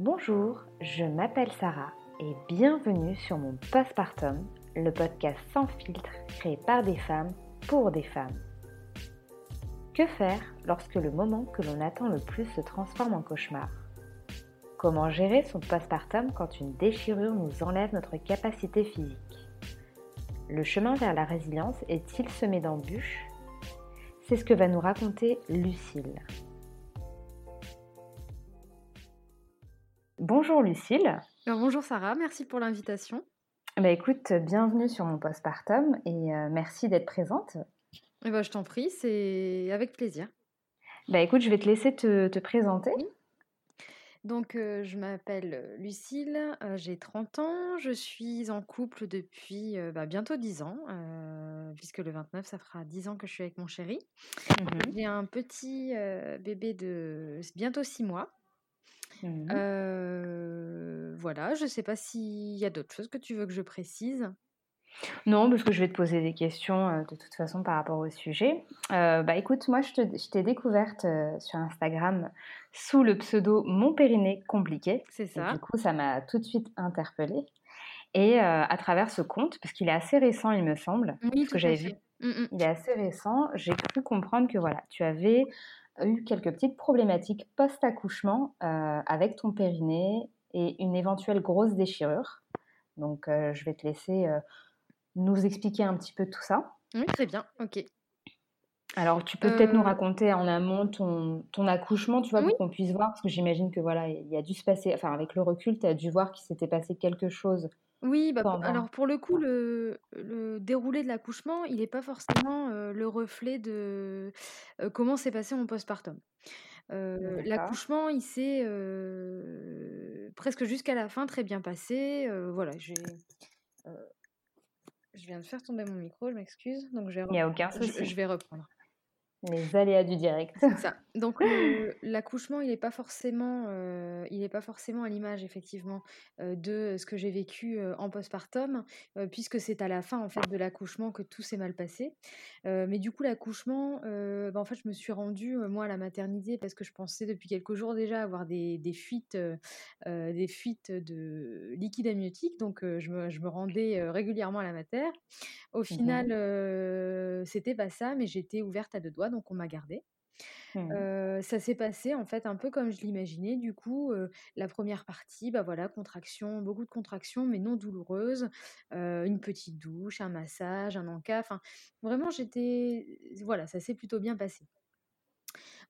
Bonjour, je m'appelle Sarah et bienvenue sur mon Postpartum, le podcast sans filtre créé par des femmes pour des femmes. Que faire lorsque le moment que l'on attend le plus se transforme en cauchemar? Comment gérer son postpartum quand une déchirure nous enlève notre capacité physique? Le chemin vers la résilience est-il semé d'embûches? C'est ce que va nous raconter Lucille. Bonjour Lucille. Bonjour Sarah, merci pour l'invitation. Bah écoute, bienvenue sur mon postpartum et euh, merci d'être présente. Eh ben, je t'en prie, c'est avec plaisir. Bah écoute, je vais te laisser te, te présenter. Donc, euh, je m'appelle Lucille, euh, j'ai 30 ans, je suis en couple depuis euh, bah, bientôt 10 ans, puisque le 29, ça fera 10 ans que je suis avec mon chéri. Mhm. J'ai un petit bébé de bientôt 6 mois. Mhm. voilà, je ne sais pas s'il y a d'autres choses que tu veux que je précise. Non, parce que je vais te poser des questions euh, de toute façon par rapport au sujet. Euh, bah écoute, moi je t'ai découverte euh, sur Instagram sous le pseudo Mon périnée compliqué. C'est Et ça. du coup, ça m'a tout de suite interpellée. Et à travers ce compte, parce qu'il est assez récent, il me semble, Oui, parce que j'avais vu, fait. Mm, mm. il est assez récent, j'ai cru comprendre que voilà, tu avais eu quelques petites problématiques post-accouchement euh, avec ton périnée et une éventuelle grosse déchirure. Donc, euh, je vais te laisser euh, nous expliquer un petit peu tout ça. Oui, très bien, ok. Alors, tu peux peut-être nous raconter en amont ton, ton accouchement, tu vois, oui, pour qu'on puisse voir, parce que j'imagine que voilà, il y a dû se passer, enfin, avec le recul, tu as dû voir qu'il s'était passé quelque chose Oui, bah, pour- pendant. alors pour le coup, le, le déroulé de l'accouchement, il n'est pas forcément euh, le reflet de euh, comment s'est passé mon postpartum. Euh, D'accord. l'accouchement, il s'est euh, presque jusqu'à la fin très bien passé. Euh, voilà, j'ai, euh, je viens de faire tomber mon micro, je m'excuse, donc je vais, Il n'y a aucun je, souci. je vais reprendre. Les aléas du direct. C'est ça. Donc l'accouchement, il n'est pas forcément, euh, il est pas forcément à l'image effectivement euh, de ce que j'ai vécu euh, en postpartum, euh, puisque c'est à la fin en fait de l'accouchement que tout s'est mal passé. Euh, mais du coup l'accouchement, euh, bah, en fait je me suis rendue euh, moi à la maternité parce que je pensais depuis quelques jours déjà avoir des, des fuites, euh, euh, des fuites de liquide amniotique, donc euh, je me, je me rendais euh, régulièrement à la mater. Au final, Mhm. euh, c'était pas ça, mais j'étais ouverte à deux doigts, donc on m'a gardée. Heu, ça s'est passé en fait un peu comme je l'imaginais du coup, la première partie, bah, voilà, contractions, beaucoup de contractions mais non douloureuses, une petite douche, un massage, un encas, enfin vraiment j'étais voilà, ça s'est plutôt bien passé.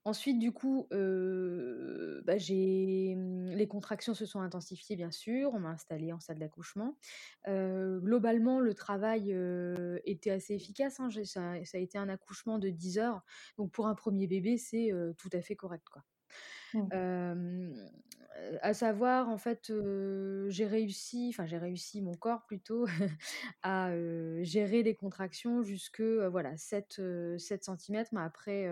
Ensuite, du coup, bah, mmh, les contractions se sont intensifiées, bien sûr. On m'a installée en salle d'accouchement. Globalement, le travail, était assez efficace, hein. Ça a été un accouchement de 10 heures. Donc pour un premier bébé, c'est, tout à fait correct. Heu, à savoir, en fait, j'ai réussi enfin j'ai réussi, mon corps plutôt, à, gérer les contractions jusque, voilà 7, heu, 7 centimètres. Mais après,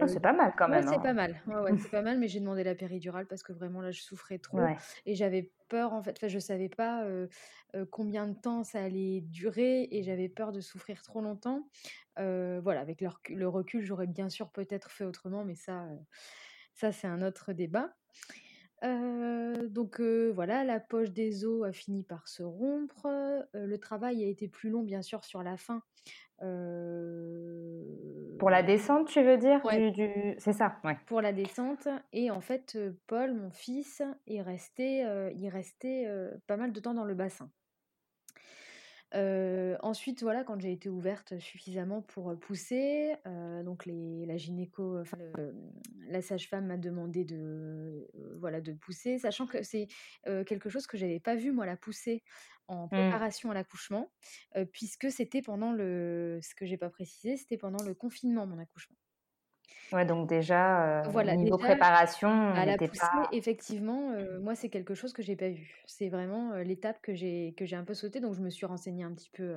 Oh, c'est pas mal quand ouais, même, c'est pas hein. mal. Ouais, ouais, c'est pas mal, mais j'ai demandé la péridurale parce que vraiment là, je souffrais trop et j'avais peur, en fait enfin je savais pas, combien de temps ça allait durer et j'avais peur de souffrir trop longtemps. Voilà, avec le recu le recul, j'aurais bien sûr peut-être fait autrement, mais ça, ça c'est un autre débat. Heu, donc heu, voilà, la poche des os a fini par se rompre, heu, le travail a été plus long bien sûr sur la fin, Pour la descente, tu veux dire, ouais, du, du... C'est ça, ouais. pour la descente et en fait, Paul, mon fils, est resté, il restait, pas mal de temps dans le bassin. Ensuite, voilà, quand j'ai été ouverte suffisamment pour, pousser, donc les la gynéco, enfin le, mmh, la sage-femme m'a demandé de, voilà, de pousser, sachant que c'est, quelque chose que j'avais pas vu moi, la poussée en Mhm. préparation à l'accouchement, puisque c'était pendant le ce que j'ai pas précisé, c'était pendant le confinement, mon accouchement. Ouais, donc déjà, euh, Voilà, niveau déjà préparation, on À la poussée, pas... effectivement, moi, c'est quelque chose que j'ai pas vu. C'est vraiment, l'étape que j'ai que j'ai un peu sautée, donc je me suis renseignée un petit peu,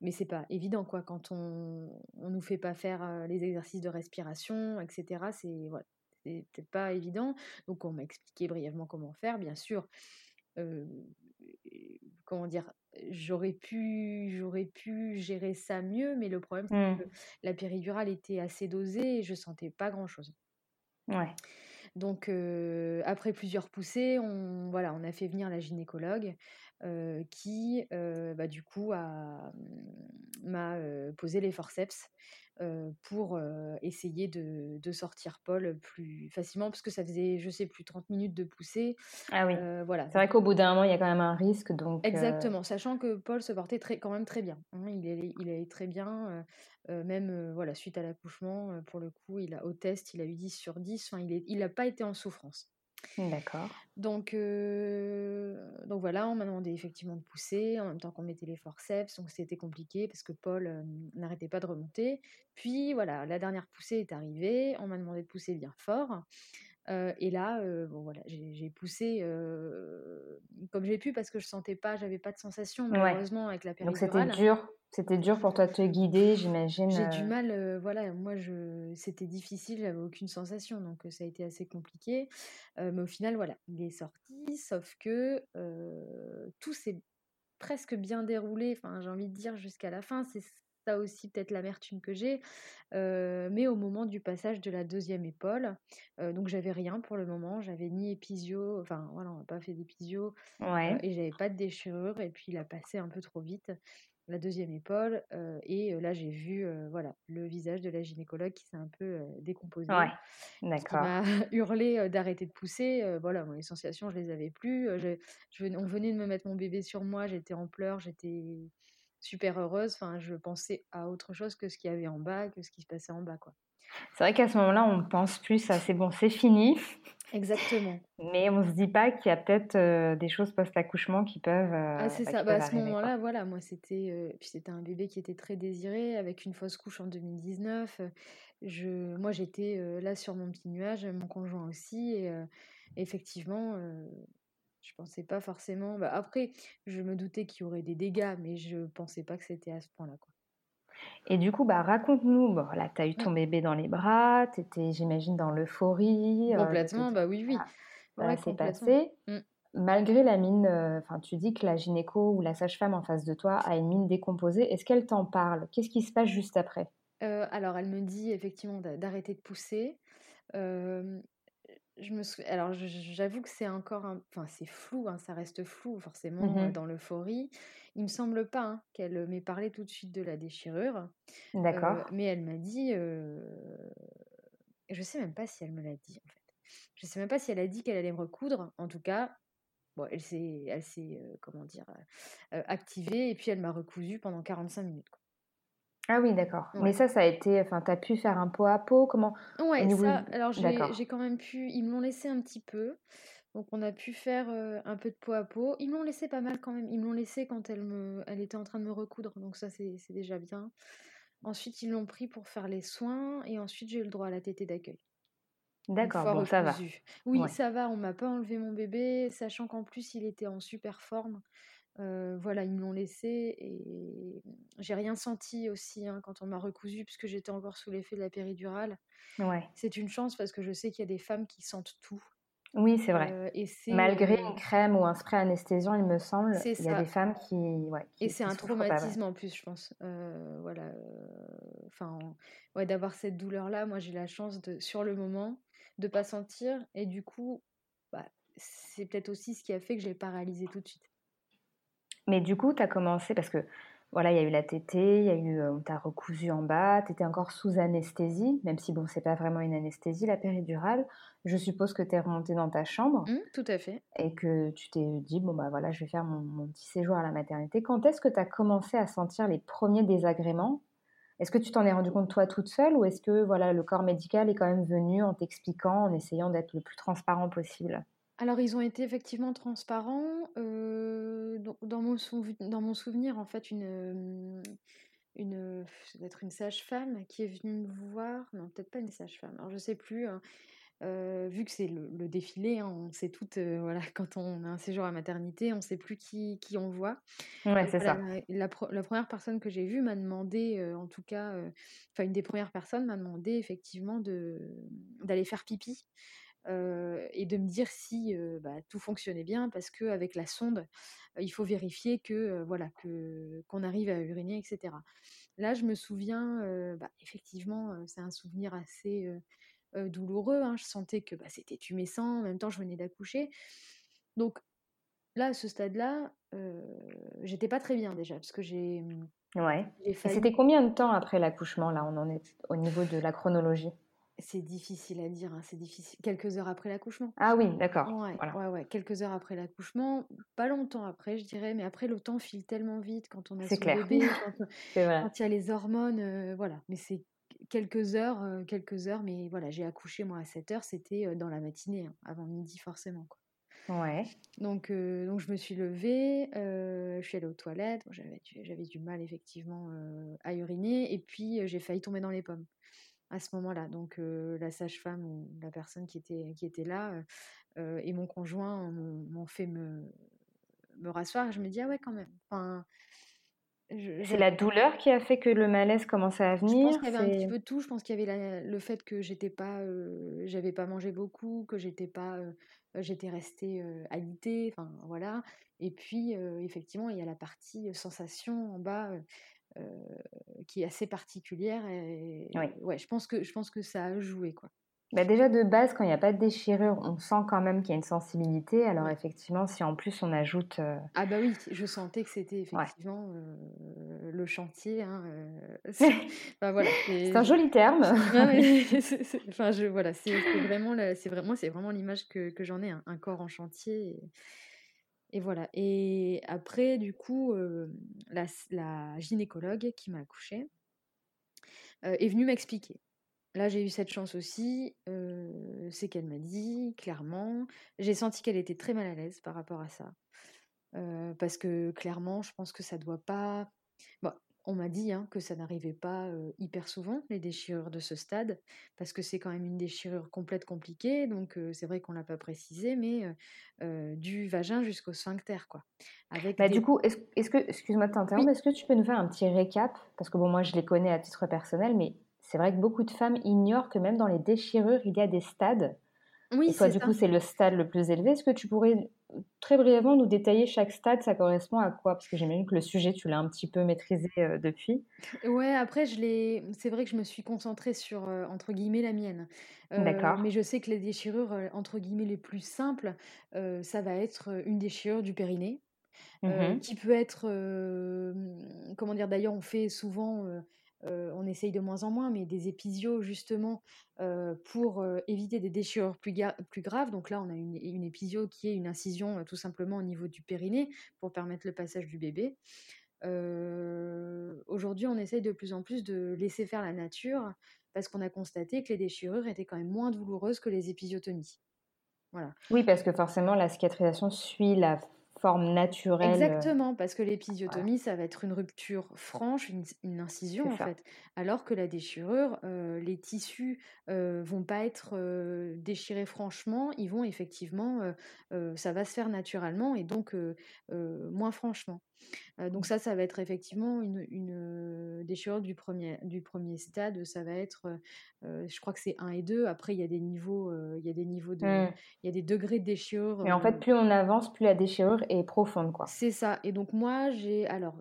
mais c'est pas évident, quoi, quand on on nous fait pas faire, les exercices de respiration et cetera, c'est voilà, c'est peut-être pas évident. Donc on m'a expliqué brièvement comment faire. Bien sûr, comment dire? J'aurais pu j'aurais pu gérer ça mieux, mais le problème, c'est Mhm. que la péridurale était assez dosée et je sentais pas grand-chose. Ouais. Donc, après plusieurs poussées, on, voilà, on a fait venir la gynécologue qui, bah, du coup, mmh, m'a posé les forceps pour essayer de, sortir Paul plus facilement, parce que ça faisait, je sais plus, 30 minutes de poussée. Ah oui. voilà. C'est vrai qu'au bout d'un moment, il y a quand même un risque. Donc, Exactement, sachant que Paul se portait très, quand même très bien. Hein. il, est, il allait très bien, même voilà, suite à l'accouchement, pour le coup, il a, au test, il a eu 10 sur 10. Enfin, il n'a pas été en souffrance. D'accord. Donc, donc voilà, on m'a demandé effectivement de pousser en même temps qu'on mettait les forceps, donc c'était compliqué parce que Paul n'arrêtait pas de remonter. Puis voilà, la dernière poussée est arrivée, on m'a demandé de pousser bien fort. Et là, bon voilà, j'ai poussé comme j'ai pu parce que je sentais pas, j'avais pas de sensation malheureusement avec la Donc c'était dur c'était dur pour toi de te guider, j'imagine. J'ai du mal, voilà, moi je c'était difficile, j'avais aucune sensation, donc ça a été assez compliqué. mais au final, voilà, il est sorti, sauf que tout s'est presque bien déroulé, enfin j'ai envie de dire jusqu'à la fin. C'est ça aussi peut-être l'amertume que j'ai. mais au moment du passage de la deuxième épaule, donc j'avais rien pour le moment, j'avais ni épisio, enfin voilà, on n'a pas fait d'épisio, ouais. et j'avais pas de déchirure, et puis il a passé un peu trop vite la deuxième épaule. et là, j'ai vu voilà, le visage de la gynécologue qui s'est un peu décomposé. Ouais, d'accord. m'a hurlé d'arrêter de pousser. voilà, les sensations, je les avais plus. Je, on venait de me mettre mon bébé sur moi, j'étais en pleurs, j'étais super heureuse. Enfin, je pensais à autre chose que ce qu'il y avait en bas, que ce qui se passait en bas, quoi. C'est vrai qu'à ce moment-là, on pense plus à c'est bon, c'est fini. Exactement. Mais on se dit pas qu'il y a peut-être des choses post-accouchement qui peuvent. ah, c'est ça. Bah, à ce moment-là, voilà, moi c'était, puis c'était un bébé qui était très désiré avec une fausse couche en 2019. Je, moi j'étais là sur mon petit nuage, mon conjoint aussi, et effectivement, je pensais pas forcément. Bah, après, je me doutais qu'il y aurait des dégâts, mais je pensais pas que c'était à ce point-là, quoi. Et du coup, bah, raconte-nous, bon, là, tu as eu ton bébé dans les bras, tu étais, j'imagine, dans l'euphorie. Euh, complètement, bah oui, oui. Voilà, c'est passé. Mmh. Malgré la mine, euh, enfin, tu dis que la gynéco ou la sage-femme en face de toi a une mine décomposée. Est-ce qu'elle t'en parle? Qu'est-ce qui se passe juste après? Euh, Alors, elle me dit effectivement d'arrêter de pousser. Je me Alors, j'avoue que c'est encore un... Enfin, c'est flou, hein, ça reste flou forcément mmh dans l'euphorie. Il me semble pas hein, qu'elle m'ait parlé tout de suite de la déchirure. D'accord. mais elle m'a dit, Je je sais même pas si elle me l'a dit en fait. Je sais même pas si elle a dit qu'elle allait me recoudre. En tout cas, bon, elle s'est, elle s'est, comment dire, activée et puis elle m'a recousu pendant 45 minutes. Ah oui, d'accord. Mais ça, ça a été, enfin, tu as pu faire un pot à pot, comment Ouais, ça, alors j'ai quand même pu, ils me l'ont laissé un petit peu. Donc on a pu faire un peu de peau à peau. Ils m'ont laissé pas mal quand même. Ils me l'ont laissé quand elle, me, elle était en train de me recoudre. Donc ça, c'est déjà bien. Ensuite, ils l'ont pris pour faire les soins. Et ensuite, j'ai eu le droit à la tétée d'accueil. D'accord, bon, ça va. Oui, ça va. On m'a pas enlevé mon bébé, sachant qu'en plus, il était en super forme. Voilà, ils me l'ont laissé et j'ai rien senti aussi hein, quand on m'a recousu puisque j'étais encore sous l'effet de la péridurale. Ouais. C'est une chance parce que je sais qu'il y a des femmes qui sentent tout. Oui, c'est vrai. et Malgré une crème ou un spray anesthésiant, il me semble, il y a des femmes qui. Ouais, et c'est un traumatisme en plus, je pense. voilà. Enfin, ouais, d'avoir cette douleur-là, moi j'ai la chance de, sur le moment, de pas sentir. Et du coup, bah, c'est peut-être aussi ce qui a fait que j'ai paralysé tout de suite. Mais du coup, tu as commencé, parce que voilà, il y a eu la tétée, il y a eu, on t'a recousu en bas, tu étais encore sous anesthésie, même si bon, c'est pas vraiment une anesthésie, la péridurale. Je suppose que tu es remontée dans ta chambre. Mmh, tout à fait. Et que tu t'es dit, bon, bah voilà, je vais faire mon, petit séjour à la maternité. Quand est-ce que tu as commencé à sentir les premiers désagréments? Est-ce que tu t'en es rendu compte toi toute seule ou est-ce que voilà, le corps médical est quand même venu en t'expliquant, en essayant d'être le plus transparent possible? Alors, ils ont été effectivement transparents. dans, mon dans mon souvenir, en fait, une, une, être une sage-femme qui est venue me voir. Non, peut-être pas une sage-femme. Alors, je sais plus. Hein, vu que c'est le, défilé, hein, on sait toutes, voilà, quand on a un séjour à maternité, on ne sait plus qui, qui on voit. Ouais, c'est ça. La, première personne que j'ai vue m'a demandé, en tout cas, enfin une des premières personnes m'a demandé effectivement d'aller faire pipi et de me dire si bah, tout fonctionnait bien parce qu'avec la sonde, il faut vérifier que voilà que qu'on arrive à uriner, etc. Là, je me souviens, bah, effectivement, c'est un souvenir assez douloureux, hein. Je sentais que, bah, c'était tumescent, en même temps je venais d'accoucher. Donc là, à ce stade-là, j'étais pas très bien déjà parce que j'ai, mmh, Ouais. C'était combien de temps après l'accouchement, là, on en est au niveau de la chronologie? C'est difficile à dire, hein, c'est difficile. Quelques heures après l'accouchement. Ah oui, d'accord, Ouais, voilà. ouais, ouais, quelques heures après l'accouchement, pas longtemps après, je dirais, mais après le temps file tellement vite quand on a son clair. bébé, quand, il y a les hormones, voilà. Mais c'est quelques heures, quelques heures, mais voilà, j'ai accouché moi à 7h, c'était, dans la matinée, hein, avant midi forcément, quoi. Ouais. Donc, donc je me suis levée, je suis allée aux toilettes, j'avais du j'avais du mal effectivement, à uriner et puis, j'ai failli tomber dans les pommes, à ce moment-là. Donc, la sage-femme ou la personne qui était qui était là, et mon conjoint m'ont fait me me rasseoir et je me dis: «Ah ouais quand même». Enfin, c'est la douleur qui a fait que le malaise commençait à venir? Je pense qu'il y avait un petit peu de tout. Je pense qu'il y avait la le fait que j'étais pas, j'avais pas mangé beaucoup, que j'étais pas, j'étais restée, alitée, enfin voilà. Et puis, effectivement, il y a la partie sensation en bas, qui est assez particulière et Oui. ouais, je pense que je pense que ça a joué, quoi. Bah, déjà de base, quand il y a pas de déchirure, on sent quand même qu'il y a une sensibilité. Alors effectivement, si en plus on ajoute, Ah bah oui, je sentais que c'était Ouais. effectivement, le chantier, hein, voilà, C'est un joli terme. enfin je voilà, c'est vraiment le c'est vraiment c'est vraiment l'image que que j'en ai, un un corps en chantier et et voilà. Et après du coup, la gynécologue qui m'a accouchée, est venue m'expliquer. Là, j'ai eu cette chance aussi, c'est qu'elle m'a dit clairement j'ai senti qu'elle était très mal à l'aise par rapport à ça. parce que clairement, je pense que ça doit pas on m'a dit, hein, que ça n'arrivait pas, hyper souvent, les déchirures de ce stade, parce que c'est quand même une déchirure complète compliquée, donc c'est vrai qu'on l'a pas précisé, mais du vagin jusqu'au sphincter, quoi. Avec Bah, des du coup, est-ce que excuse-moi de t'interrompre, Oui. est-ce que tu peux nous faire un petit récap? Parce que bon, moi je les connais à titre personnel, mais c'est vrai que beaucoup de femmes ignorent que même dans les déchirures, il y a des stades. Oui, Et toi, c'est du ça. coup, c'est le stade le plus élevé. Est-ce que tu pourrais très brièvement nous détailler chaque stade, ça correspond à quoi? Parce que j'imagine que le sujet, tu l'as un petit peu maîtrisé, depuis. Ouais, après je l'ai c'est vrai que je me suis concentrée sur, entre guillemets «la mienne». Heu, D'accord. mais je sais que les déchirures, entre guillemets «les plus simples», ça va être, une déchirure du périnée, Mmh qui peut être, comment dire? D'ailleurs, on fait souvent, heu, on essaye de moins en moins, mais des épisios justement, heu, pour, éviter des déchirures plus graves. Donc là, on a une une épisio qui est une incision, tout simplement au niveau du périnée pour permettre le passage du bébé. Aujourd'hui, on essaye de plus en plus de laisser faire la nature parce qu'on a constaté que les déchirures étaient quand même moins douloureuses que les épisiotomies. Voilà. Oui, parce que forcément la cicatrisation suit la forme naturelle, Exactement, parce que voilà. l'épisiotomie, ça va être une rupture franche, une une incision en ça. fait. Alors que la déchirure, heu, les tissus, heu, vont pas être, déchirés franchement, ils vont effectivement, ça va se faire naturellement et donc moins franchement. Donc ça, ça va être effectivement une une, déchirure du premier du 1er stade, ça va être, je crois que c'est 1 et 2. Après il y a des niveaux, il y a des niveaux de Mmh. il y a des degrés de déchirure, Et en fait, plus on avance, plus la déchirure est profonde, quoi. c'est ça et donc moi j'ai alors,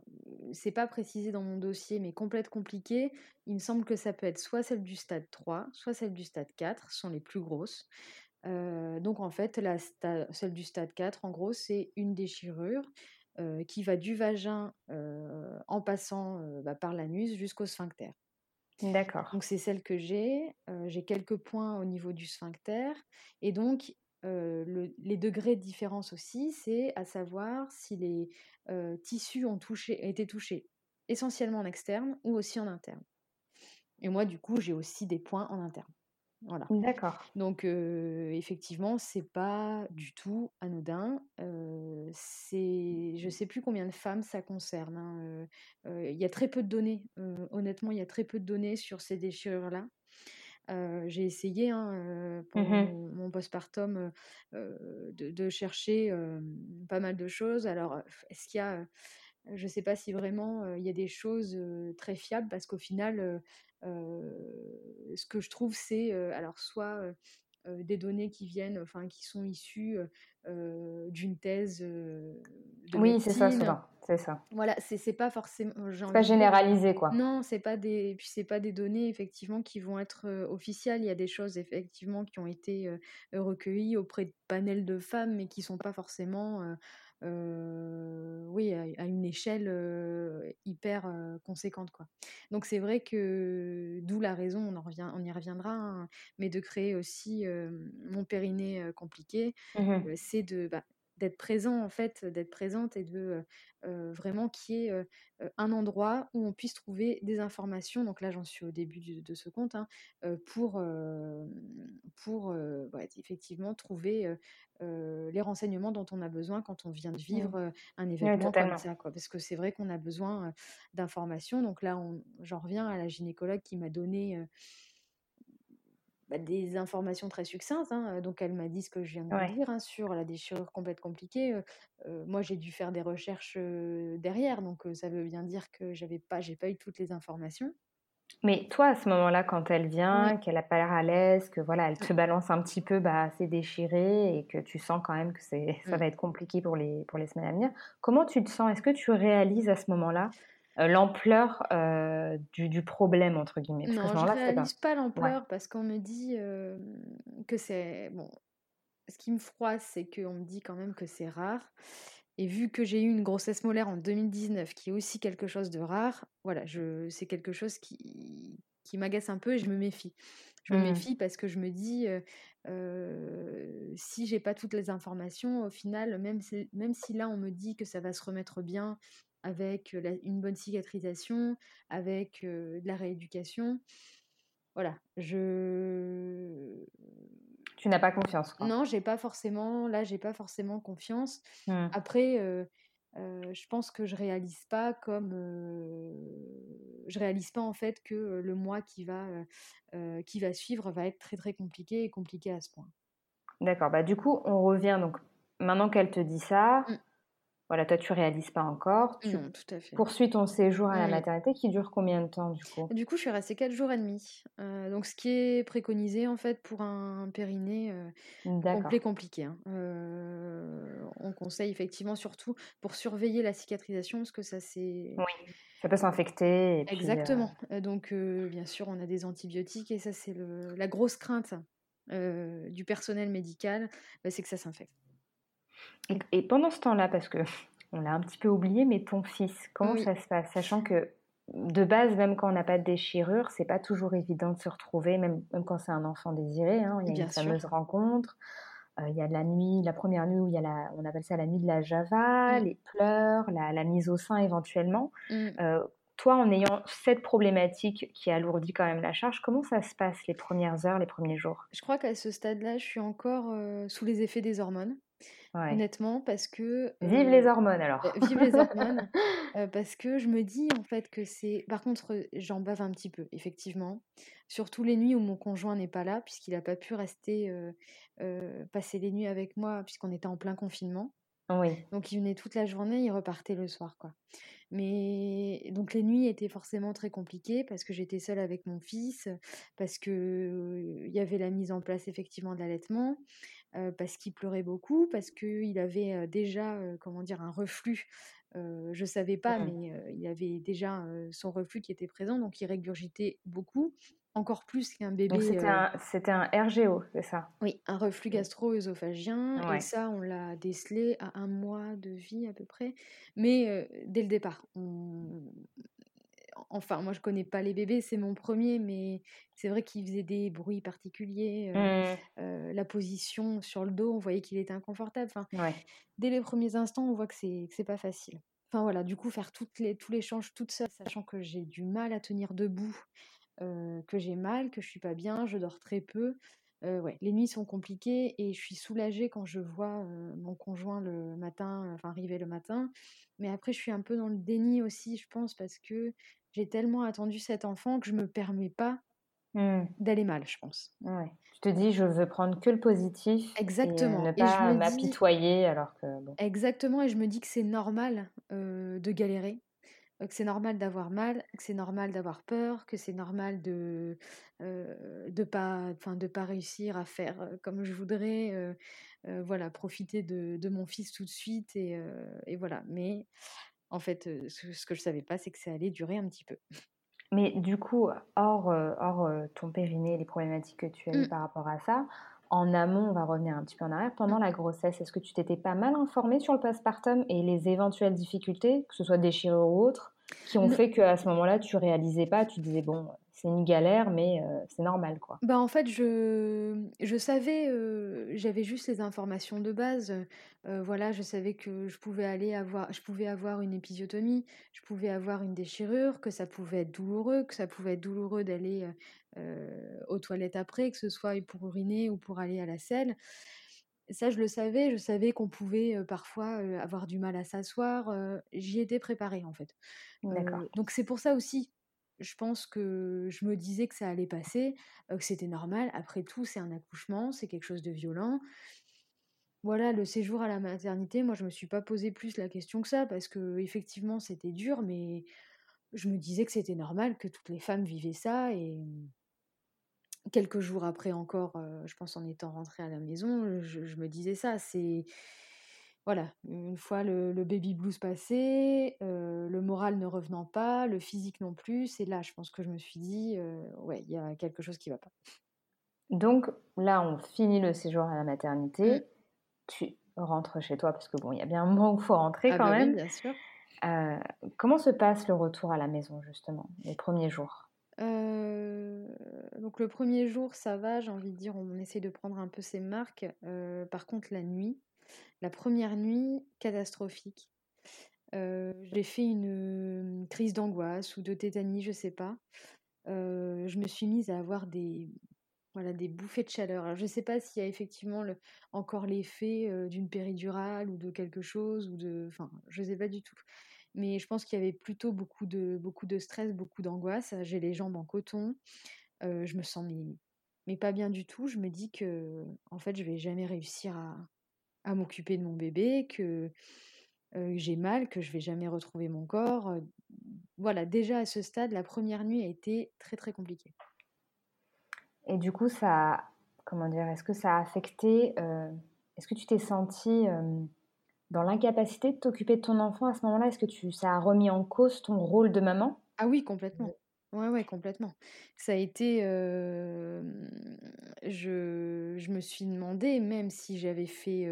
c'est pas précisé dans mon dossier, mais complète compliqué, il me semble que ça peut être soit celle du stade 3, soit celle du stade 4, ce sont les plus grosses. Donc en fait, la celle du stade 4, en gros, c'est une déchirure, heu, qui va du vagin, heu, en passant, heu, bah, par l'anus jusqu'au sphincter. D'accord. Donc c'est celle que j'ai, j'ai quelques points au niveau du sphincter et donc le les degrés de différence aussi, c'est à savoir si les, tissus ont touché été touchés essentiellement en externe ou aussi en interne. Et moi, du coup, j'ai aussi des points en interne. Voilà. D'accord. Donc heu, effectivement, c'est pas du tout anodin. Heu, c'est je sais plus combien de femmes ça concerne, hein, il y a très peu de données, honnêtement, il y a très peu de données sur ces déchirures-là. J'ai essayé, hein, Mmh mon mon postpartum, de de chercher, pas mal de choses. Alors, est-ce qu'il y a, heu, je sais pas si vraiment, il y a des choses, très fiables parce qu'au final, ce que je trouve, c'est, alors soit, des données qui viennent, enfin qui sont issues d'une thèse de Oui, c'est ça, souvent. C'est ça. Voilà, c'est pas forcément. C'est pas généralisé, quoi. Non, c'est pas des. Puis c'est pas des données effectivement qui vont être officielles. Il y a des choses effectivement qui ont été recueillies auprès de panels de femmes, mais qui sont pas forcément oui, à, une échelle hyper conséquente. Quoi. Donc c'est vrai que d'où la raison, on, en revient, on y reviendra, hein, mais de créer aussi mon périnée compliqué, mmh c'est de bah, d'être présent en fait, d'être présente et de vraiment qu'il y ait un endroit où on puisse trouver des informations. Donc là, j'en suis au début de ce compte hein, pour, pour effectivement trouver les renseignements dont on a besoin quand on vient de mmh. vivre un événement comme ça. Quoi. Parce que c'est vrai qu'on a besoin d'informations. Donc là, j'en reviens à la gynécologue qui m'a donné bah, des informations très succinctes. Hein, donc, elle m'a dit ce que je viens de dire hein, sur la déchirure complète compliquée. moi, j'ai dû faire des recherches derrière, donc ça veut bien dire que j'avais pas, j'ai pas eu toutes les informations. Mais toi, à ce moment-là, quand elle vient, qu'elle a pas l'air à l'aise, que voilà, elle te balance un petit peu, bah, c'est déchiré et que tu sens quand même que c'est, ça va être compliqué pour les, pour les semaines à venir. Comment tu te sens? Est-ce que tu réalises à ce moment-là l'ampleur euh, du, problème, entre guillemets. non, je ne réalise pas, l'ampleur parce qu'on me dit que c'est... Bon, ce qui me froisse, c'est qu'on me dit quand même que c'est rare. Et vu que j'ai eu une grossesse molaire en 2019, qui est aussi quelque chose de rare, voilà, je, c'est quelque chose qui, qui m'agace un peu et je me méfie. Je me mmh. méfie parce que je me dis, euh, si j'ai pas toutes les informations, au final, même même si là on me dit que ça va se remettre bien avec une bonne cicatrisation, avec de la rééducation. Voilà, je. Tu n'as pas confiance. Quoi. Non, j'ai pas forcément. Là, j'ai pas forcément confiance. Mmh. Après, je pense que je réalise pas comme. je réalise pas en fait que le mois qui va qui va suivre va être très très compliqué et compliqué à ce point. D'accord. Bah du coup, on revient donc maintenant qu'elle te dit ça. Mmh. Voilà, toi, tu réalises pas encore. Tu non, tout à fait. poursuis ton séjour à la maternité qui dure combien de temps, du coup? Du coup, je suis restée 4 jours et demi. Euh, donc, ce qui est préconisé, en fait, pour un périnée euh, complet compliqué. Hein. Euh, on conseille effectivement, surtout pour surveiller la cicatrisation, parce que ça, c'est... Oui, ça peut s'infecter. Exactement. Donc, bien sûr, on a des antibiotiques, et ça, c'est la grosse crainte du personnel médical, bah, c'est que ça s'infecte. Et, pendant ce temps-là, parce que on l'a un petit peu oublié, mais ton fils, comment ça se passe? Sachant que de base, même quand on n'a pas de déchirure, c'est pas toujours évident de se retrouver, même, même quand c'est un enfant désiré. Hein, il y a une fameuse rencontre. Euh, il y a la nuit, la première nuit où il y a la, on appelle ça la nuit de la Java, mmh. les pleurs, la, mise au sein éventuellement. Mmh. Euh, toi, en ayant cette problématique qui alourdit quand même la charge, comment ça se passe les premières heures, les premiers jours? Je crois qu'à ce stade-là, je suis encore euh, sous les effets des hormones. Honnêtement, parce que. Vive les hormones alors. vive les hormones. parce que je me dis en fait que c'est. Par contre, j'en bave un petit peu, effectivement. Surtout les nuits où mon conjoint n'est pas là, puisqu'il n'a pas pu rester passer les nuits avec moi, puisqu'on était en plein confinement. Oui. Donc il venait toute la journée, il repartait le soir, quoi. Mais donc les nuits étaient forcément très compliquées parce que j'étais seule avec mon fils, parce que il y avait la mise en place effectivement de l'allaitement, parce qu'il pleurait beaucoup, parce qu'il avait déjà, comment dire, un reflux. je ne savais pas, mmh. mais il avait déjà son reflux qui était présent, donc il régurgitait beaucoup, encore plus qu'un bébé. C'était un, RGO, c'est ça? Oui, un reflux gastro-œsophagien, et ça, on l'a décelé à un mois de vie à peu près, mais dès le départ. On, enfin, moi je connais pas les bébés, c'est mon premier, mais c'est vrai qu'il faisait des bruits particuliers. Euh, mmh. euh, la position sur le dos, on voyait qu'il était inconfortable. Enfin, Dès les premiers instants, on voit que c'est c'est pas facile. Enfin voilà, du coup, faire toutes les, tous les changes toute seule, sachant que j'ai du mal à tenir debout, euh, que j'ai mal, que je suis pas bien, je dors très peu. Ouais, les nuits sont compliquées et je suis soulagée quand je vois mon conjoint le matin, enfin arriver le matin. Mais après, je suis un peu dans le déni aussi, je pense, parce que j'ai tellement attendu cet enfant que je me permets pas mmh. d'aller mal, je pense. Ouais. Je te dis, je veux prendre que le positif. Exactement. Et ne pas m'apitoyer alors que. Exactement, et je me dis que c'est normal de galérer. Que c'est normal d'avoir mal, que c'est normal d'avoir peur, que c'est normal de de pas enfin de pas réussir à faire comme je voudrais, voilà, profiter de, de, mon fils tout de suite et, et voilà. Mais en fait, ce, ce, que je savais pas, c'est que ça allait durer un petit peu. Mais du coup, hors, hors ton périnée, les problématiques que tu as eues mmh. par rapport à ça, en amont, on va revenir un petit peu en arrière, pendant la grossesse, est-ce que tu t'étais pas mal informée sur le postpartum et les éventuelles difficultés, que ce soit déchirure ou autres, qui ont fait qu'à ce moment-là, tu réalisais pas, tu disais, bon, c'est une galère, mais c'est normal, quoi. Bah, en fait, je, je savais, j'avais juste les informations de base. voilà, je savais que je pouvais aller avoir, je pouvais avoir une épisiotomie, je pouvais avoir une déchirure, que ça pouvait être douloureux, que ça pouvait être douloureux d'aller aux toilettes après, que ce soit pour uriner ou pour aller à la selle. Ça, je le savais. Je savais qu'on pouvait parfois avoir du mal à s'asseoir. J'y étais préparée, en fait. donc c'est pour ça aussi je pense que je me disais que ça allait passer, que c'était normal. Après tout, c'est un accouchement, c'est quelque chose de violent. Voilà, le séjour à la maternité, moi, je me suis pas posé plus la question que ça parce que effectivement, c'était dur, mais je me disais que c'était normal que toutes les femmes vivaient ça et quelques jours après encore, je pense en étant rentrée à la maison, je me disais ça. C'est voilà, une fois le, baby blues passé, le moral ne revenant pas, le physique non plus, c'est là, je pense que je me suis dit, ouais, il y a quelque chose qui va pas. Donc là, on finit le séjour à la maternité, mmh. tu rentres chez toi, parce que bon, il y a bien un moment où il faut rentrer ah quand bah même. bien sûr. comment se passe le retour à la maison, justement, les premiers jours? Donc le premier jour, ça va, j'ai envie de dire, on essaie de prendre un peu ses marques. par contre, la nuit, la première nuit, catastrophique. j'ai fait une, crise d'angoisse ou de tétanie, je sais pas. je me suis mise à avoir des, voilà, des bouffées de chaleur. Je ne sais pas s'il y a effectivement encore l'effet d'une péridurale ou de quelque chose, ou de, enfin, je ne sais pas du tout. Mais je pense qu'il y avait plutôt beaucoup de, beaucoup de stress, beaucoup d'angoisse. J'ai les jambes en coton. je me sens mais, mais pas bien du tout. Je me dis que en fait, je vais jamais réussir à, à m'occuper de mon bébé, que j'ai mal, que je vais jamais retrouver mon corps. Voilà, déjà à ce stade, la première nuit a été très très compliquée. Et du coup, ça, comment dire, est-ce que ça a affecté, est-ce que tu t'es sentie dans l'incapacité de t'occuper de ton enfant à ce moment-là? Est-ce que tu, ça a remis en cause ton rôle de maman? Ah oui, complètement. Ouais, ouais, complètement. Ça a été, je je me suis demandé, même si j'avais fait,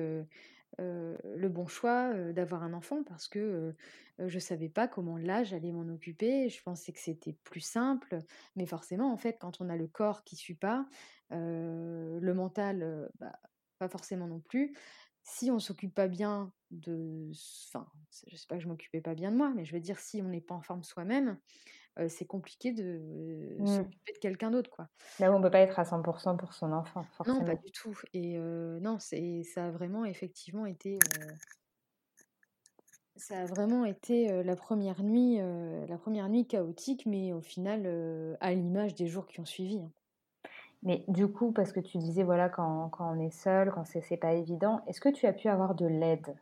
le bon choix, d'avoir un enfant parce que, je je savais pas comment là j'allais m'en occuper. Je pensais que c'était plus simple, mais forcément, en fait, quand on a le corps qui suit pas, le mental, bah, pas forcément non plus. Si on s'occupe pas bien de enfin, je sais pas que je m'occupais pas bien de moi, mais je veux dire si on n'est pas en forme soi-même, c'est compliqué de mmh. s'occuper de quelqu'un d'autre, quoi. Là où on peut pas être à 100 pour son enfant, Non, pas du tout et non, c'est ça a vraiment effectivement été, ça a vraiment été, la première nuit, la première nuit chaotique, mais au final, à l'image des jours qui ont suivi, hein. Mais du coup, parce que tu disais, voilà, quand quand on est seul, quand c'est pas évident, est-ce que tu as pu avoir de l'aide?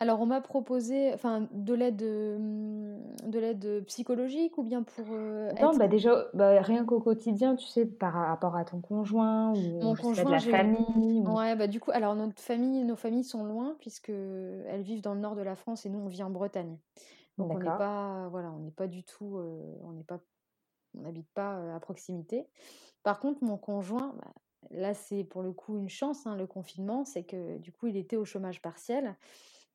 Alors, on m'a proposé, enfin, de l'aide, mmh, de l'aide psychologique ou bien pour Non, bah déjà, bah, rien qu'au quotidien, tu sais, par rapport à ton conjoint ou Mon conjoint, de la famille. Ouais, bah du coup, alors notre famille, nos familles sont loin puisque elles vivent dans le nord de la France et nous on vit en Bretagne. Donc on n'est pas, voilà, on n'est pas du tout, on n'est pas, on n'habite pas à proximité. Par contre, mon conjoint, bah, là c'est pour le coup une chance, hein, le confinement, c'est que du coup il était au chômage partiel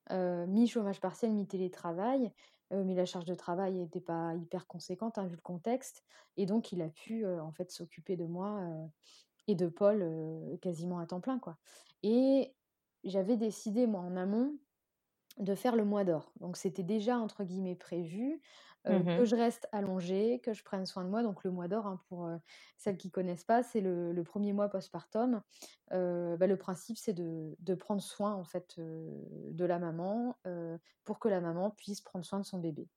mi-chômage partiel, mi-télétravail, mais la charge de travail n'était pas hyper conséquente, hein, vu le contexte et donc il a pu, en fait, s'occuper de moi, et de Paul, quasiment à temps plein, quoi et j'avais décidé, moi, en amont, de faire le mois d'or. Donc c'était déjà, entre guillemets, «prévu», que mmh je reste allongée, que je prenne soin de moi. Donc le mois d'or, hein, pour celles qui connaissent pas, c'est le, premier mois postpartum. Bah, le principe, c'est de, prendre soin en fait de la maman pour que la maman puisse prendre soin de son bébé.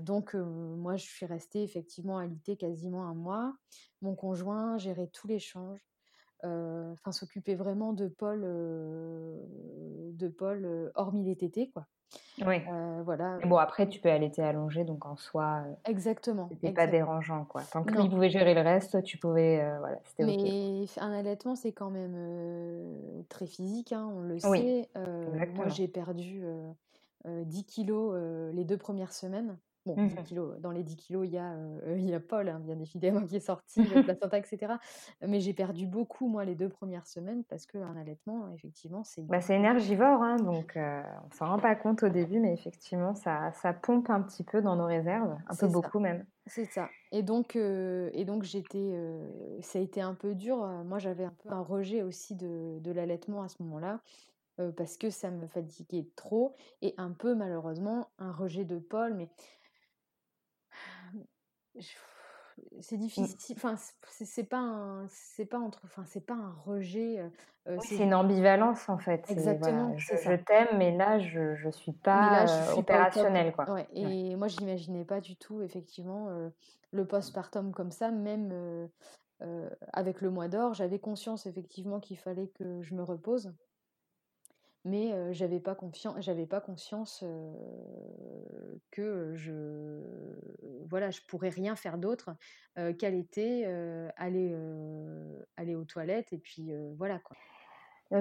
donc moi, je suis restée effectivement alitée quasiment un mois. Mon conjoint gérait tout l'échange. Enfin s'occuper vraiment de Paul, de Paul, hormis les tétés, quoi. Oui. voilà. bon, après, tu peux allaiter allongé, donc en soi, exactement. c'était pas dérangeant, quoi. Tant que lui pouvait gérer le reste, tu pouvais, voilà, c'était Mais un allaitement, c'est quand même très physique, hein, on le sait. moi, j'ai perdu 10 kilos les deux premières semaines. Bon, 10 mmh kilos, dans les 10 kilos, il y a, il y a Paul, hein, bien évidemment, qui est sorti, le placenta, etc. Mais j'ai perdu beaucoup, moi, les deux premières semaines, parce qu'un allaitement, effectivement, c'est... Bah, c'est énergivore, hein, donc on ne s'en rend pas compte au début, mais effectivement, ça, ça pompe un petit peu dans nos réserves, un peu beaucoup même. C'est ça. Et donc, et donc j'étais, ça a été un peu dur. Moi, j'avais un peu un rejet aussi de, de l'allaitement à ce moment-là. parce que ça me fatiguait trop et un peu malheureusement un rejet de Paul mais c'est mmh. difficile. Enfin, c'est pas un, c'est pas entre, enfin, c'est pas un rejet. c'est une ambivalence en fait. Exactement. je, t'aime, mais là, je, je suis pas opérationnelle, quoi. Et moi, j'imaginais pas du tout, effectivement, le postpartum comme ça, même avec le mois d'or. J'avais conscience, effectivement, qu'il fallait que je me repose mais j'avais pas confiance j'avais pas conscience que je voilà je pourrais rien faire d'autre qu'allaiter aller aux toilettes et puis voilà quoi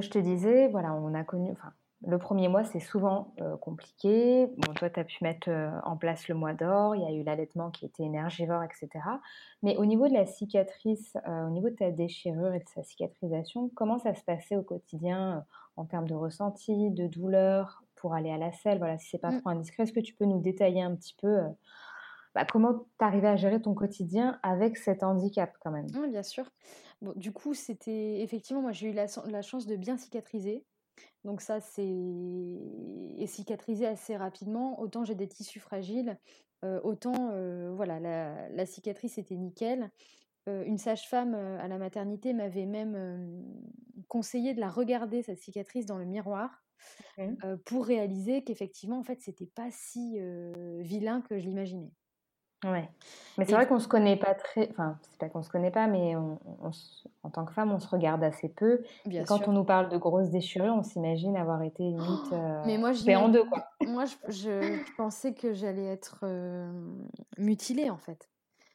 je te disais voilà on a connu enfin le premier mois, c'est souvent compliqué. Toi, tu as pu mettre en place le mois d'or, il y a eu l'allaitement qui était énergivore, etc. Mais au niveau de la cicatrice, au niveau de ta déchirure et de sa cicatrisation, comment ça se passait au quotidien en termes de ressenti, de douleur pour aller à la selle Voilà, si c'est pas mmh. trop indiscret, est-ce que tu peux nous détailler un petit peu bah, comment tu arrivais à gérer ton quotidien avec cet handicap quand même? Oui, bien sûr. Bon, du coup, c'était effectivement, moi j'ai eu la, la chance de bien cicatriser. Donc ça, c'est cicatrisé assez rapidement. Autant j'ai des tissus fragiles, autant voilà, la, cicatrice était nickel. Une sage-femme à la maternité m'avait même conseillé de la regarder, cette cicatrice, dans le miroir. pour réaliser qu'effectivement, en fait, c'était pas si vilain que je l'imaginais. Ouais. Mais c'est vrai qu'on se connaît pas très. Enfin, c'est pas qu'on se connaît pas, mais on, en tant que femme, on se regarde assez peu. Bien quand on nous parle de grosses déchirures, on s'imagine avoir été limite oh, euh, mais moi, en deux, quoi. Moi, je, pensais que j'allais être euh, mutilée, en fait.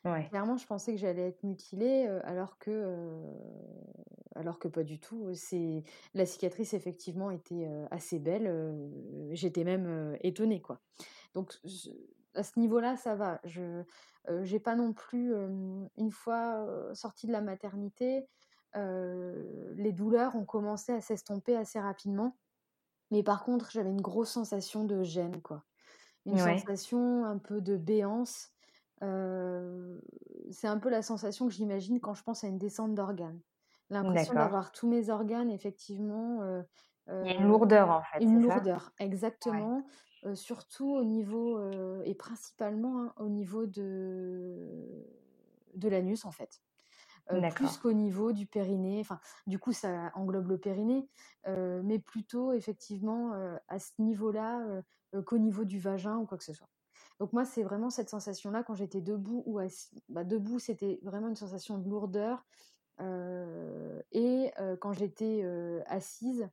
Ouais. Clairement, je pensais que j'allais être mutilée, euh, alors que, euh, alors que pas du tout. C'est la cicatrice effectivement était assez belle. J'étais même étonnée, quoi. Donc à ce niveau-là, ça va. Je n'ai pas non plus, une fois sortie de la maternité, les douleurs ont commencé à s'estomper assez rapidement. Mais par contre, j'avais une grosse sensation de gêne, quoi. Une sensation un peu de béance. C'est un peu la sensation que j'imagine quand je pense à une descente d'organes. L'impression d'avoir tous mes organes, effectivement. Il y a une lourdeur, en fait. Une lourdeur, exactement surtout au niveau, et principalement hein, au niveau de, de l'anus en fait. plus qu'au niveau du périnée. Enfin, du coup, ça englobe le périnée, mais plutôt effectivement à ce niveau-là qu'au niveau du vagin ou quoi que ce soit. Donc moi, c'est vraiment cette sensation-là quand j'étais debout ou assis. Bah, debout, c'était vraiment une sensation de lourdeur. et quand j'étais assise,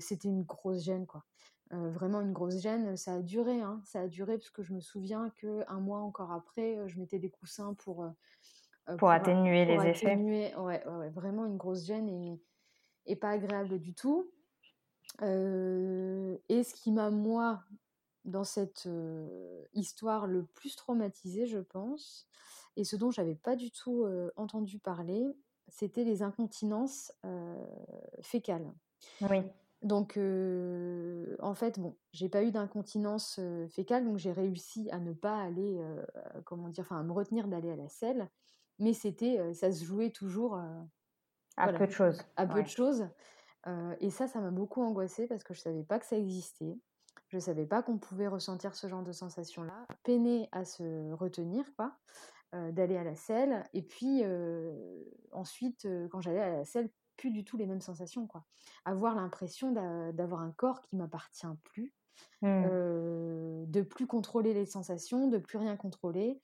c'était une grosse gêne, quoi vraiment une grosse gêne. Ça a duré, hein, ça a duré parce que je me souviens qu'un mois encore après, je mettais des coussins pour, pour, atténuer les effets. Ouais, ouais, vraiment une grosse gêne et, et pas agréable du tout. et ce qui m'a, moi, dans cette histoire le plus traumatisée, je pense, et ce dont j'avais pas du tout entendu parler, c'était les incontinences fécales. Oui. Donc, en fait, bon, j'ai pas eu d'incontinence fécale, donc j'ai réussi à ne pas aller, comment dire, enfin, à me retenir d'aller à la selle, mais c'était, ça se jouait toujours à peu de choses. À peu de choses. et ça, ça m'a beaucoup angoissée parce que je savais pas que ça existait. Je savais pas qu'on pouvait ressentir ce genre de sensation-là. Peiner à se retenir, quoi, d'aller à la selle. Et puis, ensuite, quand j'allais à la selle, plus du tout les mêmes sensations, quoi. Avoir l'impression d'avoir un corps qui m'appartient plus, mmh. de plus contrôler les sensations, de plus rien contrôler,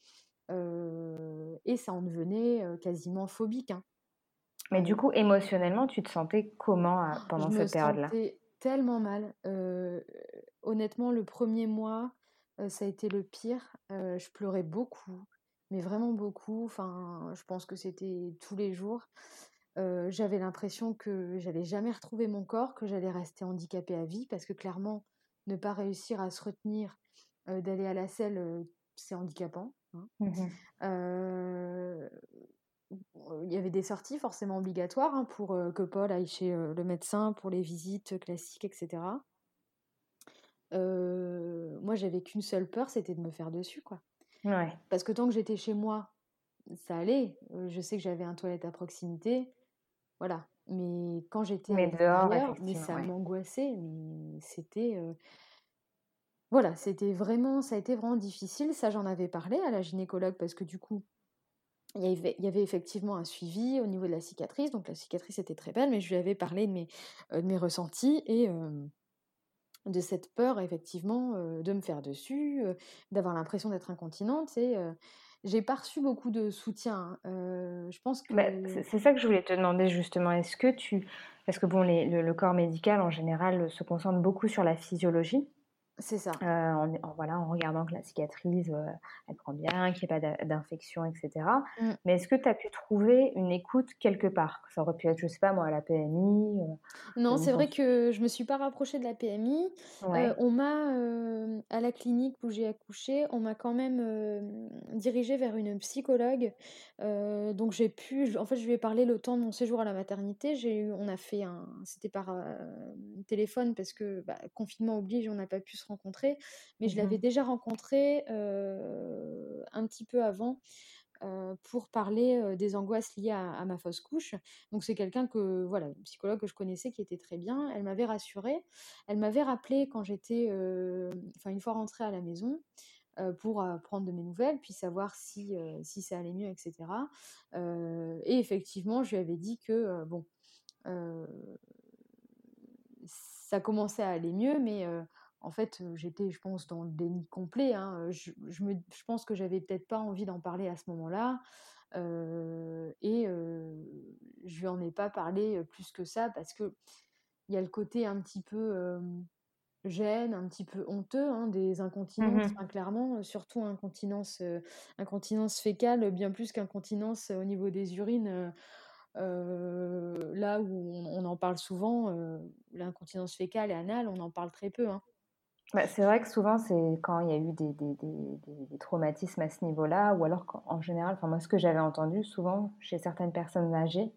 et ça en devenait quasiment phobique. Hein. Mais du coup, émotionnellement, tu te sentais comment pendant Je me cette période-là? Tellement mal. honnêtement, le premier mois, ça a été le pire. je pleurais beaucoup, mais vraiment beaucoup. Enfin, je pense que c'était tous les jours. j'avais l'impression que j'allais jamais retrouver mon corps, que j'allais rester handicapée à vie, parce que clairement, ne pas réussir à se retenir, d'aller à la selle, c'est handicapant. Hein. Mmh il y avait des sorties forcément obligatoires hein, pour que Paul aille chez le médecin pour les visites classiques, etc. moi, j'avais qu'une seule peur, c'était de me faire dessus, quoi. Ouais. Parce que tant que j'étais chez moi, ça allait. Je sais que j'avais un toilette à proximité, voilà. Mais quand j'étais mais dehors, mais ça m'angoissait. Mais c'était, voilà, c'était vraiment, ça a été vraiment difficile. Ça, j'en avais parlé à la gynécologue parce que du coup, il y, avait, effectivement un suivi au niveau de la cicatrice. Donc la cicatrice était très belle, mais je lui avais parlé de mes, mes ressentis et de cette peur, effectivement, de me faire dessus, d'avoir l'impression d'être incontinente. Et j'ai pas reçu beaucoup de soutien. Hein. je pense bah, que. c'est ça que je voulais te demander justement. Est-ce que tu. Parce que bon, le, corps médical en général se concentre beaucoup sur la physiologie? C'est ça. Euh, en, voilà, en regardant que la cicatrice, euh, elle prend bien, qu'il n'y ait pas d'infection, etc. Mmh. Mais est-ce que tu as pu trouver une écoute quelque part? Ça aurait pu être, je sais pas moi, à la PMI euh, Non, c'est vrai que je me suis pas rapprochée de la PMI. on m'a, à la clinique où j'ai accouché, on m'a quand même dirigée vers une psychologue. donc j'ai pu, en fait, je lui ai parlé le temps de mon séjour à la maternité. J'ai eu, on a fait un, c'était par téléphone parce que bah, confinement oblige, on n'a pas pu se rencontrer, mais je mmh l'avais déjà rencontré un petit peu avant. pour parler des angoisses liées à, ma fausse couche. Donc c'est quelqu'un que, voilà, une psychologue que je connaissais qui était très bien. Elle m'avait rassurée. Elle m'avait rappelé quand j'étais, enfin une fois rentrée à la maison, pour prendre de mes nouvelles, puis savoir si, si ça allait mieux, etc. et effectivement, je lui avais dit que, bon, ça commençait à aller mieux, mais en fait, j'étais, je pense, dans le déni complet. Hein. Je, me, je pense que j'avais peut-être pas envie d'en parler à ce moment-là. et je lui en ai pas parlé plus que ça parce que il y a le côté un petit peu gêne, un petit peu honteux hein, des mmh incontinences, clairement, surtout incontinence, incontinence fécale, bien plus qu'incontinence au niveau des urines. là où on, en parle souvent, l'incontinence fécale et anale, on en parle très peu. Hein. Bah, c'est vrai que souvent, c'est quand il y a eu des, des, des, des traumatismes à ce niveau-là, ou alors en général, enfin moi ce que j'avais entendu souvent chez certaines personnes âgées,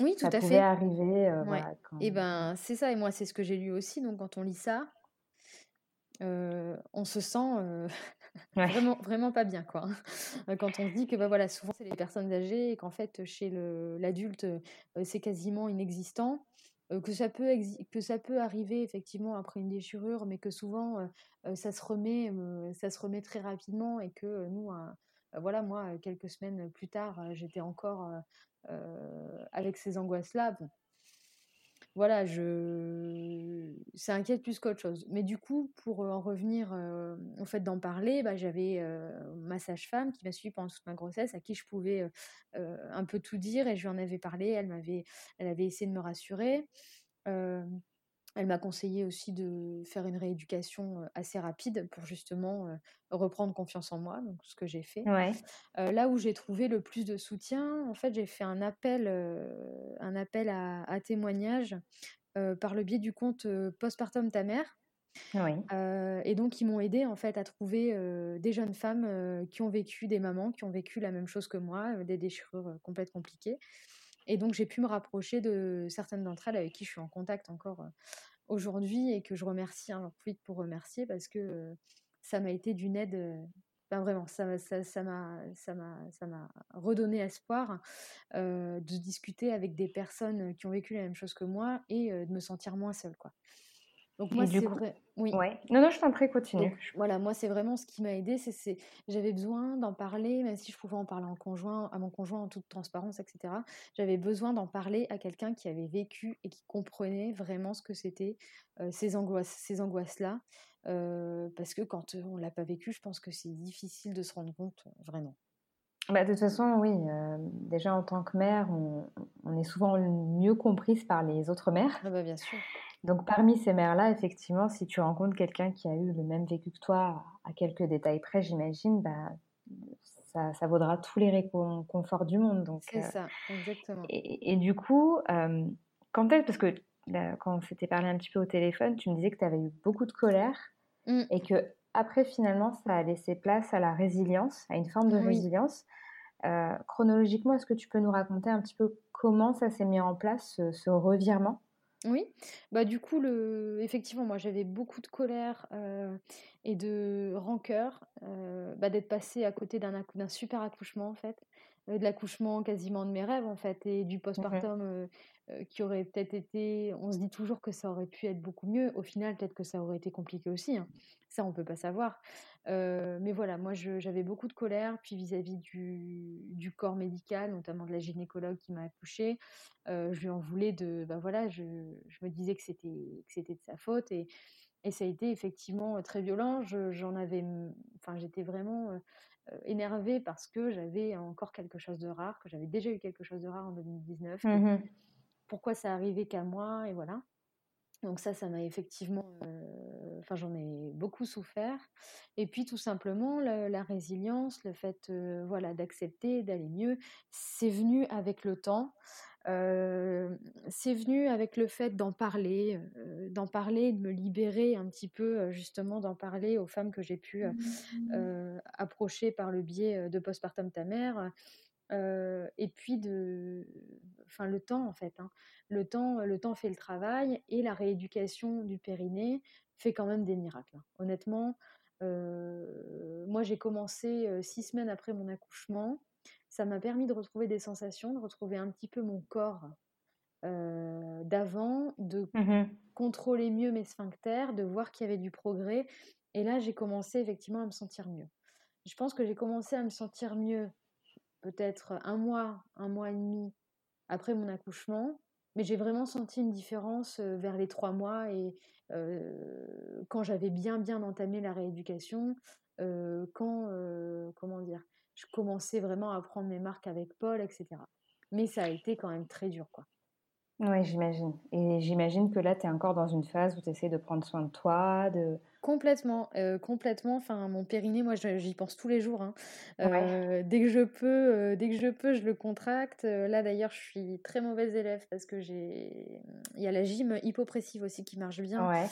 oui, tout ça à pouvait fait. arriver. Euh, et ben c'est ça, et moi c'est ce que j'ai lu aussi, donc quand on lit ça, euh, on se sent euh, vraiment, vraiment pas bien quoi. Hein. Quand on se dit que bah, voilà, souvent c'est les personnes âgées et qu'en fait chez l'adulte c'est quasiment inexistant que ça peut que ça peut arriver effectivement après une déchirure, mais que souvent ça se remet, ça se remet très rapidement et que nous, voilà, moi, quelques semaines plus tard, j'étais encore avec ces angoisses-là. Voilà, je ça inquiète plus qu'autre chose. Mais du coup, pour en revenir au fait d'en parler, bah, j'avais ma sage-femme qui m'a suivi pendant toute ma grossesse, à qui je pouvais un peu tout dire et je lui en avais parlé. Elle m'avait, elle avait essayé de me rassurer. Elle m'a conseillé aussi de faire une rééducation assez rapide pour justement reprendre confiance en moi, donc ce que j'ai fait. là où j'ai trouvé le plus de soutien, en fait, j'ai fait un appel, un appel à, à témoignage par le biais du compte Postpartum ta mère. et donc, ils m'ont aidé en fait à trouver des jeunes femmes qui ont vécu, des mamans qui ont vécu la même chose que moi, des déchirures complètes compliquées. Et donc, j'ai pu me rapprocher de certaines d'entre elles avec qui je suis en contact encore aujourd'hui et que je remercie, hein, j'en pour remercier parce que ça m'a été d'une aide. Ben vraiment, ça m'a ça, ça m'a redonné espoir de discuter avec des personnes qui ont vécu la même chose que moi et de me sentir moins seule. Quoi. Donc moi, c'est vrai. Oui. Ouais. Non, non, je t'en prie, continue. voilà, moi, c'est vraiment ce qui m'a aidé. C'est, j'avais besoin d'en parler, même si je pouvais en parler en conjoint, à mon conjoint en toute transparence, etc. J'avais besoin d'en parler à quelqu'un qui avait vécu et qui comprenait vraiment ce que c'était ces angoisses, ces angoisses-là. parce que quand on l'a pas vécu, je pense que c'est difficile de se rendre compte, vraiment. Bah, de toute façon, oui, heu, déjà en tant que mère, on on est souvent mieux comprise par les autres mères. Ah bah, bien sûr. Donc parmi ces mères-là, effectivement, si tu rencontres quelqu'un qui a eu le même vécu que toi, à quelques détails près, j'imagine, bah, ça ça vaudra tous les réconforts du monde C'est heu ça, exactement. et et du coup, hem, quand est-ce parce que là, quand on s'était parlé un petit peu au téléphone, tu me disais que tu avais eu beaucoup de colère Mmh. et qu'après finalement ça a laissé place à la résilience, à une forme de Oui. résilience. Heu, chronologiquement, est-ce que tu peux nous raconter un petit peu comment ça s'est mis en place ce ce revirement? Oui, bah, du coup, le effectivement, moi, j'avais beaucoup de colère, et de rancœur, bah, d'être passée à côté d'un accou d'un super accouchement, en fait, de l'accouchement quasiment de mes rêves, en fait et du Mmh mh. postpartum, qui aurait peut-être été on se dit toujours que ça aurait pu être beaucoup mieux. Au final, peut-être que ça aurait été compliqué aussi, hein. Ça, on peut pas savoir. Heu, mais voilà, moi, j'avais beaucoup de colère, puis vis-à-vis du corps médical, notamment de la gynécologue qui m'a accouchée. Heu, je lui en voulais de bah, voilà, je me disais que c'était de sa faute et ça a été effectivement, très violent. Je j'en avais enfin, j'étais vraiment, énervée parce que j'avais encore quelque chose de rare, que j'avais déjà eu quelque chose de rare en 2019, que Mmh mh. Pourquoi ça arrivait qu'à moi et voilà. Donc ça, ça m'a effectivement, heu, enfin, j'en ai beaucoup souffert et puis tout simplement le la résilience, le fait, heu, voilà, d'accepter, d'aller mieux, c'est venu avec le temps. Heu, c'est venu avec le fait d'en parler, d'en parler, de me libérer un petit peu, justement d'en parler aux femmes que j'ai pu, heu, approcher par le biais, de Postpartum ta mère, et puis de enfin le temps en fait, hein. Le temps, le temps fait le travail et la rééducation du périnée fait quand même des miracles, hein. Honnêtement, moi j'ai commencé, 6 semaines après mon accouchement. Ça m'a permis de retrouver des sensations, de retrouver un petit peu mon corps, d'avant, de Mmh mh. contrôler mieux mes sphincters, de voir qu'il y avait du progrès et là j'ai commencé effectivement à me sentir mieux. Je pense que j'ai commencé à me sentir mieux peut-être un mois, un mois et demi après mon accouchement, mais j'ai vraiment senti une différence, heu, vers les 3 mois et heu, quand j'avais bien, bien entamé la rééducation, heu, quand, comment dire? Je commençais vraiment à prendre mes marques avec Paul et cetera. Mais ça a été quand même très dur, quoi. Ouais, j'imagine et j'imagine que là, tu es encore dans une phase où tu essaies de prendre soin de toi, de Complètement, heu, complètement. Enfin, mon périnée, moi, j'y pense tous les jours, hein. ouais, Heu, dès que je peux, heu, dès que je peux, je le contracte. Là, d'ailleurs, je suis très mauvaise élève parce que j'ai il y a la gym hypopressive aussi qui marche bien. ouais,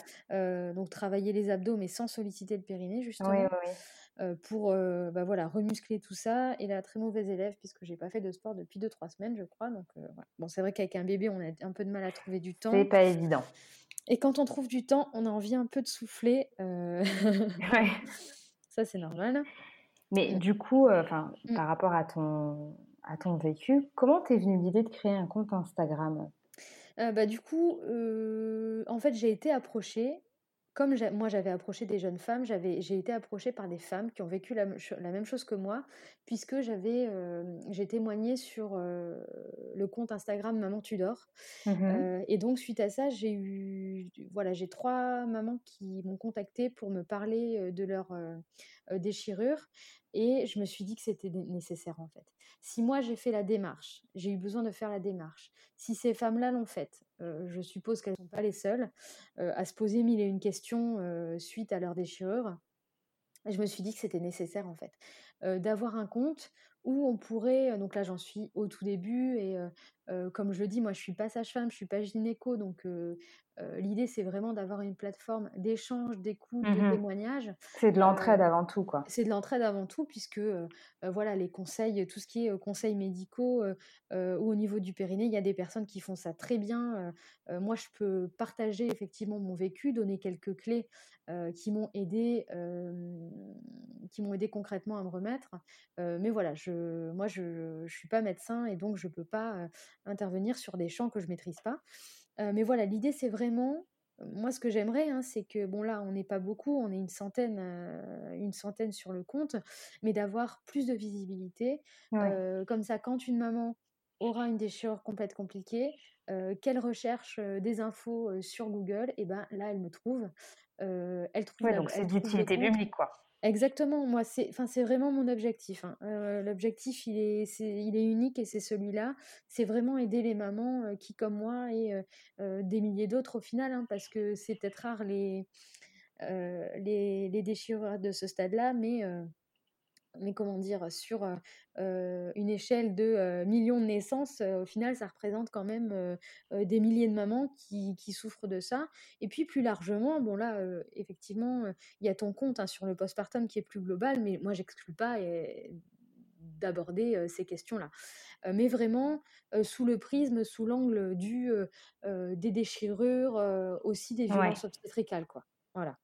donc travailler les abdos, mais sans solliciter le périnée, oui, oui, justement, oui. Heu, pour, heu, bah, voilà, remuscler tout ça et la très mauvaise élève puisque j'ai pas fait de sport depuis deux trois semaines, je crois, donc voilà. Bon, c'est vrai qu'avec un bébé, on a un peu de mal à trouver du C'est temps. pas évident. Et quand on trouve du temps, on a envie un peu de souffler, Ouais. ça c'est normal. Mais Mmh, du coup, mmh. par rapport à ton à ton vécu, comment t'es venue l'idée de créer un compte Instagram? Bah, du coup, en fait, j'ai été approchée, comme moi j'avais approché des jeunes femmes, j'avais j'ai été approchée par des femmes qui ont vécu la même cho la même chose que moi, puisque j'avais, hem, j'ai témoigné sur, heu, le compte Instagram Maman tu dors. Mmh mh. Heu et donc suite à ça, j'ai eu voilà, j'ai 3 mamans qui m'ont contactée pour me parler, heu, de leur, déchirure et je me suis dit que c'était né nécessaire, en fait. Si moi j'ai fait la démarche, j'ai eu besoin de faire la démarche. Si ces femmes-là l'ont faite, heu, je suppose qu'elles ne sont pas les seules, heu, à se poser mille et une questions, heu, suite à leur déchirure. Je me suis dit que c'était nécessaire en fait, d'avoir un compte où on pourrait, donc là j'en suis au tout début et comme je le dis, moi je suis pas sage-femme, je suis pas gynéco donc l'idée c'est vraiment d'avoir une plateforme d'échange, d'écoute, de Mmh témoignage, C'est de l'entraide avant tout, quoi. c'est de l'entraide avant tout puisque, voilà les conseils, tout ce qui est, conseils médicaux, ou au niveau du périnée, il y a des personnes qui font ça très bien, moi je peux partager effectivement mon vécu, donner quelques clés, qui m'ont aidée, hem, qui m'ont aidée concrètement à me remettre, mais voilà, je moi je je suis pas médecin et donc je peux pas, intervenir sur des champs que je maîtrise pas. Heu, mais voilà, l'idée c'est vraiment moi, ce que j'aimerais, hein, c'est que bon là, on n'est pas beaucoup, on est une centaine, heu, une centaine sur le compte, mais d'avoir plus de visibilité. Heu, comme ça, quand une maman aura une déchirure complète compliquée, qu'elle recherche, des infos, sur Google et ben, là, elle me trouve. Elle trouve Ouais, la donc c'est d'utilité publique, quoi. Exactement, moi, c'est enfin, c'est vraiment mon objectif, hein. l'objectif, il est c'est il est unique et c'est celui-là. C'est vraiment aider les mamans, qui, comme moi et des milliers d'autres au final, hein, parce que c'est peut-être rare les, les les déchirures de ce stade-là, mais mais comment dire? Sur, une échelle de, millions de naissances, au final, ça représente quand même, des milliers de mamans qui qui souffrent de ça et puis plus largement, bon là, effectivement, il y a ton compte, hein, sur le postpartum qui est plus global, mais moi j'exclus pas d'aborder, ces questions-là. mais vraiment, sous le prisme, sous l'angle du, des déchirures, aussi des violences obstétricales, quoi. Voilà.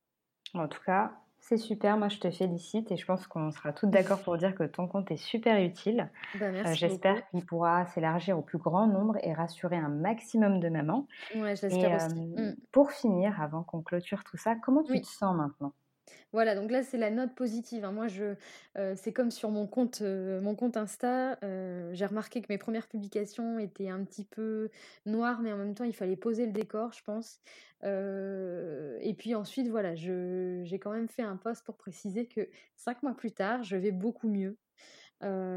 En tout cas, c'est super, moi je te félicite et je pense qu'on sera toutes d'accord pour dire que ton compte est super utile. Bah, euh, j'espère qu'il pourra s'élargir au plus grand nombre et rassurer un maximum de mamans. Ouais, j'espère aussi. Euh, mmh. Pour finir, avant qu'on clôture tout ça, comment tu te sens maintenant? Voilà, donc là, c'est la note positive, hein. Moi, je, c'est comme sur mon compte, mon compte Insta, j'ai remarqué que mes premières publications étaient un petit peu noires, mais en même temps, il fallait poser le décor, je pense. et puis ensuite, voilà, j'ai quand même fait un post pour préciser que cinq mois plus tard, je vais beaucoup mieux.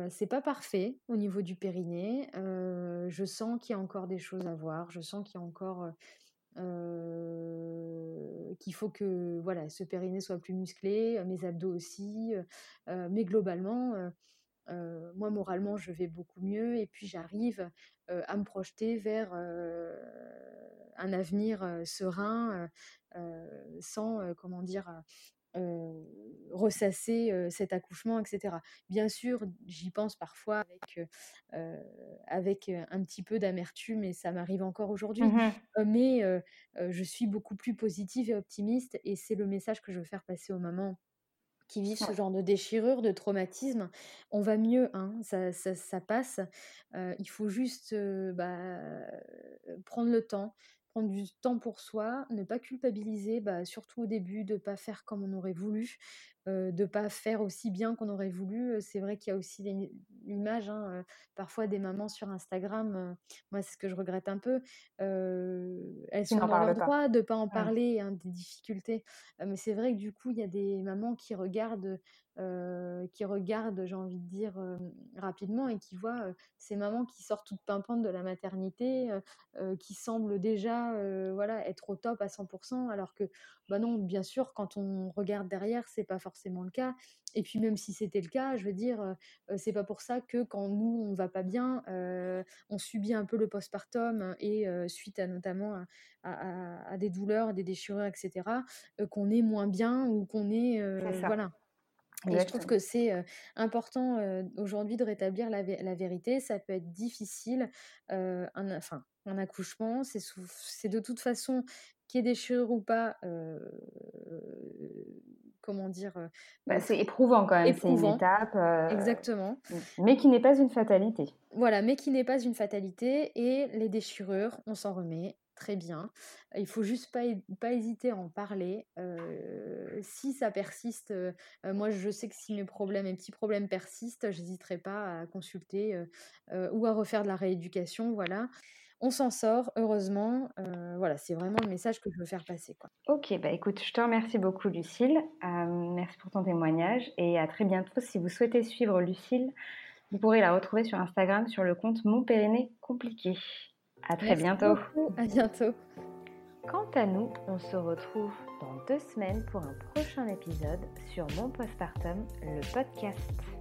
c'est pas parfait au niveau du périnée. je sens qu'il y a encore des choses à voir. Je sens qu'il y a encore qu'il faut que voilà, ce périnée soit plus musclé, mes abdos aussi, mais globalement, moi moralement je vais beaucoup mieux et puis j'arrive à me projeter vers un avenir serein sans comment dire ressasser cet accouchement, etc. Bien sûr, j'y pense parfois avec, avec un petit peu d'amertume et ça m'arrive encore aujourd'hui, mmh mais je suis beaucoup plus positive et optimiste et c'est le message que je veux faire passer aux mamans qui vivent ce genre de déchirure, de traumatisme. On va mieux, hein, ça, ça, passe. il faut juste bah, prendre le temps, du temps pour soi, ne pas culpabiliser, bah, surtout au début, de ne pas faire comme on aurait voulu, de ne pas faire aussi bien qu'on aurait voulu. C'est vrai qu'il y a aussi l'image, hein, parfois des mamans sur Instagram, moi c'est ce que je regrette un peu, elles sont dans leur droit de ne pas en parler, hein, des difficultés. mais c'est vrai que du coup, il y a des mamans qui regardent qui regardent, j'ai envie de dire, rapidement et qui voient ces mamans qui sortent toutes pimpantes de la maternité, qui semblent déjà voilà, être au top à 100%, alors que, bah non, bien sûr, quand on regarde derrière, c'est pas forcément le cas. Et puis même si c'était le cas, je veux dire, c'est pas pour ça que quand nous on va pas bien, on subit un peu le postpartum et suite à notamment à, des douleurs, des déchirures, etc., qu'on est moins bien ou qu'on est, voilà. Et je trouve que c'est important aujourd'hui de rétablir la, vérité. Ça peut être difficile, un, enfin, un accouchement, c'est de toute façon qu'il y ait des ou pas, comment dire bah, C'est éprouvant quand même, c'est une étape. Exactement. Mais qui n'est pas une fatalité. Voilà, mais qui n'est pas une fatalité. Et les déchirures, on s'en remet très bien. Il faut juste pas, pas hésiter à en parler. si ça persiste, moi je sais que si mes problèmes, mes petits problèmes persistent, j'hésiterai pas à consulter ou à refaire de la rééducation. Voilà. On s'en sort, heureusement. voilà, c'est vraiment le message que je veux faire passer. Quoi. Ok, bah écoute, je te remercie beaucoup, Lucille. merci pour ton témoignage et à très bientôt. Si vous souhaitez suivre Lucille, vous pourrez la retrouver sur Instagram sur le compte Mon Périnée Compliqué. À très bientôt. À bientôt. Quant à nous, on se retrouve dans deux semaines pour un prochain épisode sur Mon Postpartum, le podcast.